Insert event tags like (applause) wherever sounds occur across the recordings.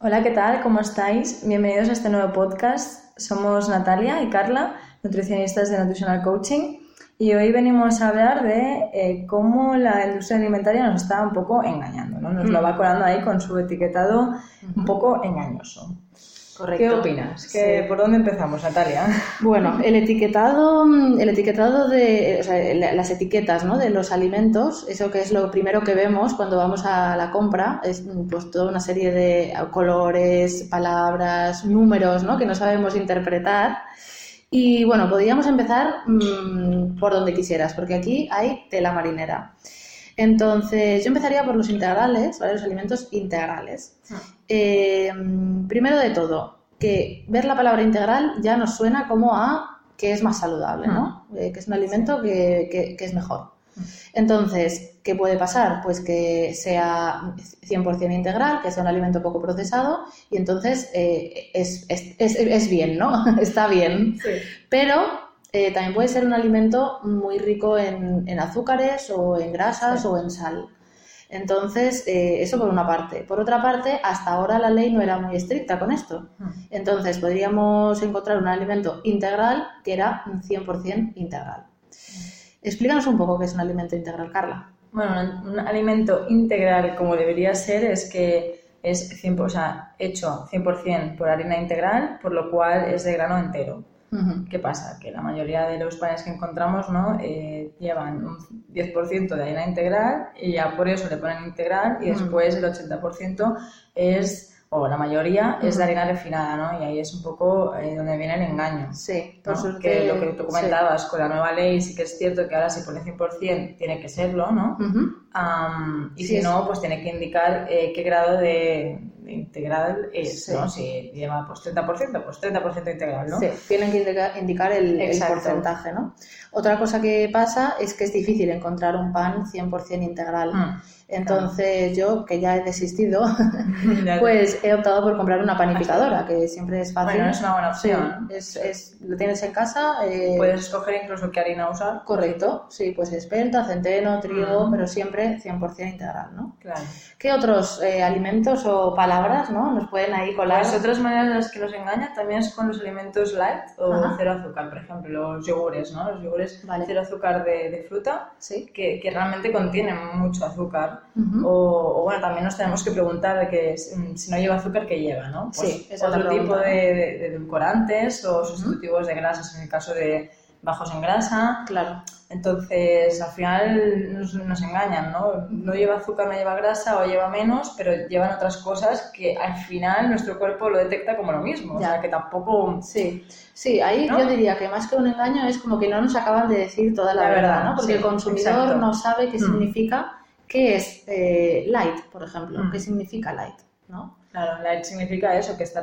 Hola, ¿qué tal? ¿Cómo estáis? Bienvenidos a este nuevo podcast. Somos Natalia y Carla, nutricionistas de Nutritional Coaching, y hoy venimos a hablar de eh, cómo la industria alimentaria nos está un poco engañando, ¿no? Nos lo va colando ahí con su etiquetado un poco engañoso. Correcto. ¿Qué opinas? ¿Qué- ¿Por dónde empezamos, Natalia? (laughs) Bueno, el etiquetado, el etiquetado de, o sea, la- las etiquetas, ¿no? De los alimentos, eso que es lo primero que vemos cuando vamos a la compra, es pues toda una serie de colores, palabras, números, ¿no? Que no sabemos interpretar. Y bueno, podríamos empezar mm, por donde quisieras, porque aquí hay tela marinera. Entonces, yo empezaría por los integrales, ¿vale? Los alimentos integrales. Eh, primero de todo, que ver la palabra integral ya nos suena como a que es más saludable, ¿no? Eh, que es un alimento que, que- que es mejor. Entonces, ¿qué puede pasar? Pues que sea 100% integral, que sea un alimento poco procesado y entonces eh, es, es- es- es bien, ¿no? (laughs) Está bien. Sí. Pero eh, también puede ser un alimento muy rico en, en azúcares o en grasas Sí. o en sal. Entonces, eh, eso por una parte. Por otra parte, hasta ahora la ley no era muy estricta con esto. Entonces, podríamos encontrar un alimento integral que era un 100% integral. Explícanos un poco qué es un alimento integral, Carla. Bueno, un, un alimento integral como debería ser es que es 100%, o sea, hecho 100% por harina integral, por lo cual es de grano entero. ¿Qué pasa? Que la mayoría de los panes que encontramos ¿no? Eh, llevan un 10% de harina integral y ya por eso le ponen integral y después el 80% es, o la mayoría, es de harina refinada, ¿no? Y ahí es un poco eh, donde viene el engaño. Sí, ¿no? por suerte. Que lo que tú sí. comentabas con la nueva ley sí que es cierto que ahora si pone 100% tiene que serlo, ¿no? Ujú. Am, y Sí, si no, pues tiene que indicar eh, qué grado de integral es, Sí. ¿no? Si lleva pues 30%, pues 30% integral, ¿no? Sí, tienen que indica- indicar el, porcentaje, ¿no? Otra cosa que pasa es que es difícil encontrar un pan 100% integral. Mm. Entonces yo, que ya he desistido, (laughs) pues he optado por comprar una panificadora, que siempre es fácil. Bueno, es una buena Sí, opción. es, es- lo tienes en casa. eh, Puedes escoger incluso qué harina usar. Correcto, sí, pues espelta, centeno, trigo, Mm. pero siempre 100% integral, ¿no? Claro. ¿Qué otros eh, alimentos o palabras, ¿no? Nos pueden ahí colar. Las otras maneras en las que los engañan también es con los alimentos light o Ajá. cero azúcar, por ejemplo, los yogures, ¿no? Los yogures Vale. cero azúcar de, de fruta Sí. que, que realmente contienen mucho azúcar. O, o, bueno, también nos tenemos que preguntar que mm, si no lleva azúcar, ¿qué lleva? ¿no? Pues Sí, otro tipo de, de- de edulcorantes o sustitutivos de grasas en el caso de bajos en grasa. Claro. Entonces, al final nos, nos engañan, ¿no? No lleva azúcar, no lleva grasa o lleva menos, pero llevan otras cosas que al final nuestro cuerpo lo detecta como lo mismo. O Ya. sea, que tampoco... Sí, sí, ahí ¿No? yo diría que más que un engaño es como que no nos acaban de decir toda la, La verdad, verdad, ¿no? Porque sí, el consumidor exacto. no sabe qué Mm. significa, qué es eh, light, por ejemplo, Mm. qué significa light, ¿no? Claro, light significa eso, que está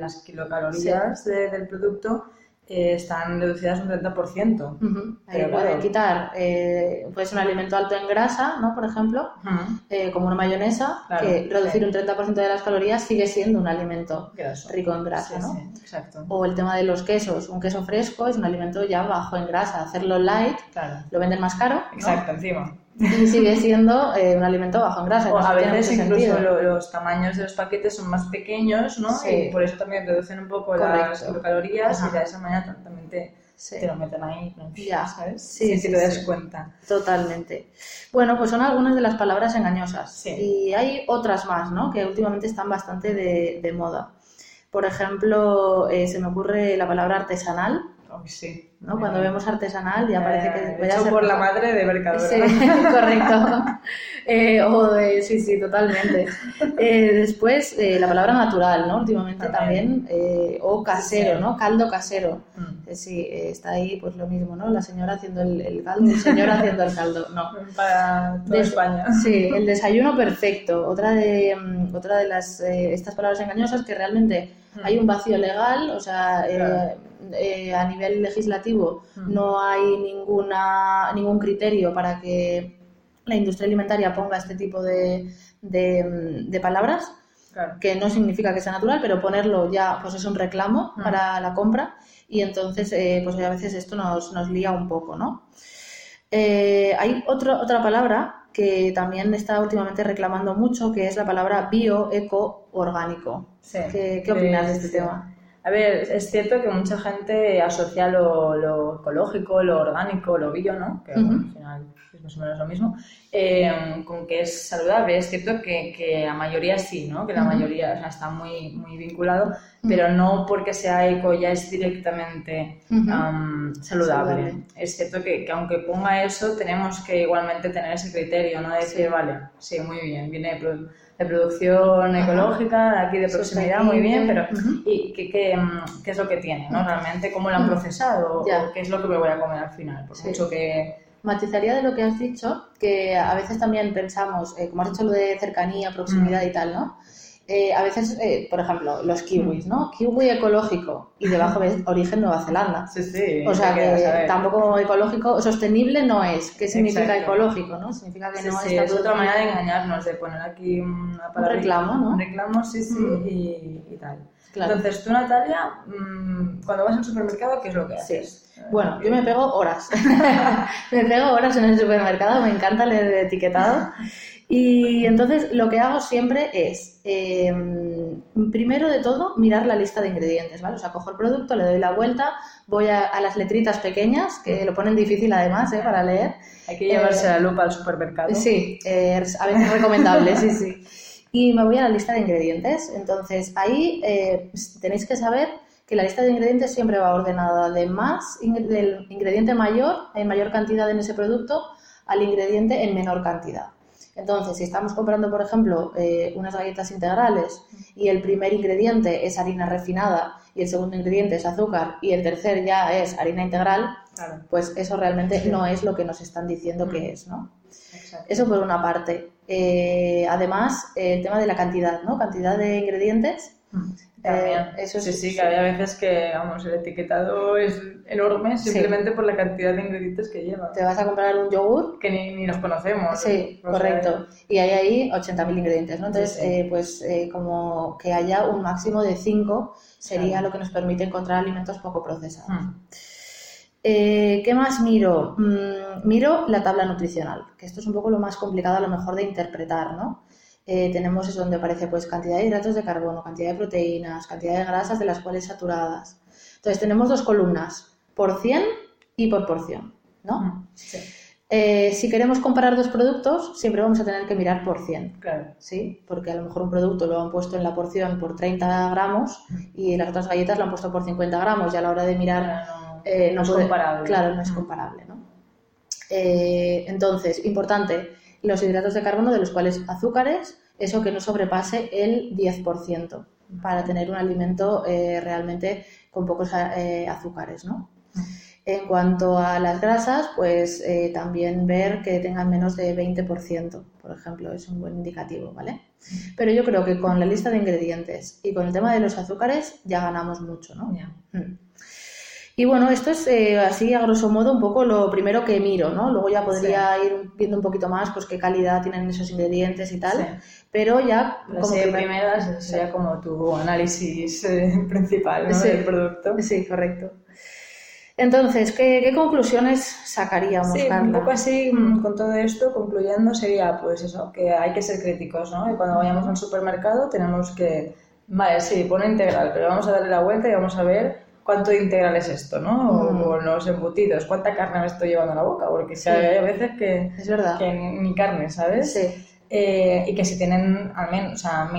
las kilocalorías de- del producto eh, están reducidas un 30%. Ujú. Ahí Pero puede claro. quitar, eh, pues un alimento alto en grasa, ¿no? Por ejemplo, eh, como una mayonesa, Claro, que reducir sí. un 30% de las calorías sigue siendo un alimento Graso. rico en grasa, Sí, ¿no? sí, exacto. O el tema de los quesos, un queso fresco es un alimento ya bajo en grasa, hacerlo light Claro. lo venden más caro ¿no? Exacto, encima. Y sigue siendo eh, un alimento bajo en grasa. O a veces incluso lo- los tamaños de los paquetes son más pequeños, ¿no? Sí. Y por eso también reducen un poco las kilocalorías Ajá. y de esa manera tam- también te, Sí. te lo meten ahí, ¿no? Ya. ¿sabes? Sí, Sin sí, te sí. cuenta. Totalmente. Bueno, pues son algunas de las palabras engañosas. Sí. Y hay otras más, ¿no? Que últimamente están bastante de, de moda. Por ejemplo, eh, se me ocurre la palabra artesanal, sí. ¿No? Cuando vemos artesanal ya parece que Eh, vaya a hecho ser por la madre de Mercadona. Sí, (laughs) correcto. Eh, o de, sí, sí, totalmente. Eh, después, eh, la palabra natural, ¿no? Últimamente También. también. eh, o casero. ¿no? Caldo casero. Mm. Sí, eh, está ahí pues lo mismo, ¿no? La señora haciendo el, el caldo, el señor haciendo el caldo. No. (laughs) Para toda Des- España. Sí, el desayuno perfecto. Otra de, mm, otra de las, eh, estas palabras engañosas que realmente Mm. hay un vacío legal, o sea, eh, Claro. eh, a nivel legislativo Mm. no hay ninguna, ningún criterio para que la industria alimentaria ponga este tipo de, de, mm, de palabras, Claro. que no significa que sea natural, pero ponerlo ya pues es un reclamo Mm. para la compra y entonces eh, pues a veces esto nos, nos lía un poco, ¿no? Eh, hay otro- otra palabra que también está últimamente reclamando mucho, que es la palabra bio, eco, orgánico. Sí. ¿Qué, qué opinas de este Sí. tema? A ver, es cierto que mucha gente asocia lo, lo ecológico, lo orgánico, lo bio, ¿no? Que Ujú. al final es más o menos lo mismo, eh, con que es saludable. Es cierto que, que la mayoría sí, ¿no? Que la mayoría o sea, está muy, muy vinculado, pero no porque sea eco ya es directamente am, saludable. Saludable. Es cierto que, que aunque ponga eso, tenemos que igualmente tener ese criterio, ¿no? De decir, Sí. vale, sí, muy bien, viene de, produ- de producción Ajá. ecológica, de aquí de proximidad, muy bien, pero. ¿y qué, qué, mm, qué es lo que tiene, ¿no? Realmente, cómo lo han procesado, o qué es lo que me voy a comer al final, por Sí. mucho que... Matizaría de lo que has dicho, que a veces también pensamos, eh, como has dicho lo de cercanía, proximidad Mm. y tal, ¿no? Eh, a veces, eh, por ejemplo, los kiwis, ¿no? Kiwi ecológico y debajo ves origen Nueva Zelanda. Sí, sí. O sea que tampoco ecológico, sostenible no es. ¿Qué significa Exacto. ecológico, no? Significa que Sí, no sí, es otra manera de engañarnos, de poner aquí una palabra. reclamo, ¿no? Un reclamo, sí, sí, Mm. y, y tal. Claro. Entonces, tú, Natalia, mm, cuando vas al supermercado, ¿qué es lo que Sí. haces? Bueno, yo me pego horas. (laughs) me pego horas en el supermercado, me encanta leer el etiquetado. (laughs) Y entonces lo que hago siempre es, eh, primero de todo, mirar la lista de ingredientes, ¿vale? O sea, cojo el producto, le doy la vuelta, voy a, a las letritas pequeñas, que lo ponen difícil además, ¿eh? Para leer. Hay que llevarse Eh, la lupa al supermercado. Sí, eh, a veces recomendable, sí, sí. Y me voy a la lista de ingredientes. Entonces, ahí eh, tenéis que saber que la lista de ingredientes siempre va ordenada de más, del ingrediente mayor, en mayor cantidad en ese producto, al ingrediente en menor cantidad. Entonces, si estamos comprando, por ejemplo, eh, unas galletas integrales y el primer ingrediente es harina refinada y el segundo ingrediente es azúcar y el tercer ya es harina integral, Claro, pues eso realmente Sí. no es lo que nos están diciendo que Mm. es, ¿no? exacto. Eso por una parte. Eh, además, el tema de la cantidad, ¿no? Cantidad de ingredientes. También. Eh, eso sí, sí, que había veces que, vamos, el etiquetado es enorme simplemente por la cantidad de ingredientes que lleva. Te vas a comprar un yogur. Que ni, ni los conocemos. Sí, sea, correcto. Y hay ahí 80.000 ingredientes, ¿no? Entonces, Sí, eh, pues eh, como que haya un máximo de 5 sería lo que nos permite encontrar alimentos poco procesados. mm, Eh, ¿Qué más miro? Mm, miro la tabla nutricional, que esto es un poco lo más complicado a lo mejor de interpretar, ¿no? Eh, tenemos eso donde aparece pues cantidad de hidratos de carbono, cantidad de proteínas, cantidad de grasas de las cuales saturadas. Entonces tenemos dos columnas, por 100 y por porción, ¿no? mm, Sí, Eh, si queremos comparar dos productos, siempre vamos a tener que mirar por 100. claro. ¿sí? Porque a lo mejor un producto lo han puesto en la porción por 30 gramos y las otras galletas lo han puesto por 50 gramos y a la hora de mirar no, eh, no, no es comparable. Claro, no es Mm. comparable, ¿no? Eh, entonces, importante, los hidratos de carbono de los cuales azúcares, eso que no sobrepase el 10% para tener un alimento eh, realmente con pocos eh, azúcares, ¿no? Mm. En cuanto a las grasas, pues eh, también ver que tengan menos de 20%, por ejemplo, es un buen indicativo, ¿vale? Pero yo creo que con la lista de ingredientes y con el tema de los azúcares ya ganamos mucho, ¿no? Mm. Y bueno, esto es eh, así a grosso modo un poco lo primero que miro, ¿no? Luego ya podría ir viendo un poquito más pues qué calidad tienen esos ingredientes y tal, Sí. pero ya Las como que me- primeras ese sería como tu análisis eh, (laughs) principal ¿no? Sí. del producto. Sí, correcto. Entonces, ¿qué, qué conclusiones sacaríamos, Sí, un Carla? poco así, mm, con todo esto, concluyendo, sería pues eso, que hay que ser críticos, ¿no? Y cuando vayamos al supermercado tenemos que, vale, sí, pone integral, pero vamos a darle la vuelta y vamos a ver cuánto integral es esto, ¿no? O, Mm. o los embutidos, cuánta carne me estoy llevando a la boca, porque Sí. hay veces que, Es verdad. que ni carne, ¿sabes? Sí, Eh, y que si tienen al menos, o sea,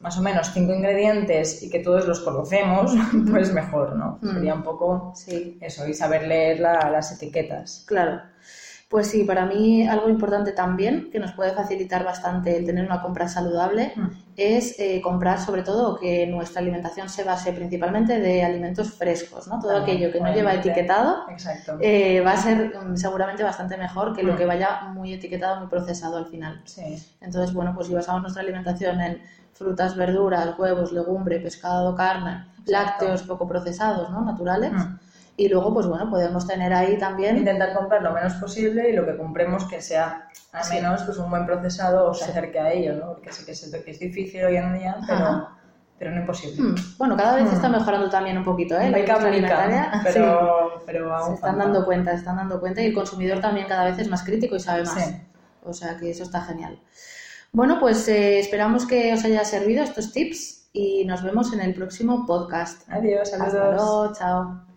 más o menos cinco ingredientes y que todos los conocemos, (laughs) pues mejor, ¿no? Mm. Sería un poco sí, eso, y saber leer la- las etiquetas. claro. Pues sí, para mí algo importante también, que nos puede facilitar bastante el tener una compra saludable, Mm. es eh, comprar sobre todo que nuestra alimentación se base principalmente de alimentos frescos, ¿no? Todo aquello que no lleva etiquetado eh, va a ser mm, seguramente bastante mejor que lo Mm. que vaya muy etiquetado, muy procesado al final. Sí. Entonces, bueno, pues si basamos nuestra alimentación en frutas, verduras, huevos, legumbre, pescado, carne, lácteos poco procesados, ¿no? Naturales. Mm. Y luego, pues bueno, podemos tener ahí también... Intentar comprar lo menos posible y lo que compremos que sea al menos pues, un buen procesado o se acerque a ello, ¿no? Porque sí que es, que es difícil hoy en día, pero, Ajá. pero no imposible. Mm, Bueno, cada vez está mejorando también un poquito, ¿eh? La Mica, industria mica, alimentaria. (laughs) Sí. pero, pero aún Se están falta. dando cuenta, se están dando cuenta y el consumidor también cada vez es más crítico y sabe más. Sí. O sea que eso está genial. Bueno, pues eh, esperamos que os haya servido estos tips y nos vemos en el próximo podcast. Adiós, saludos. Hasta luego, chao.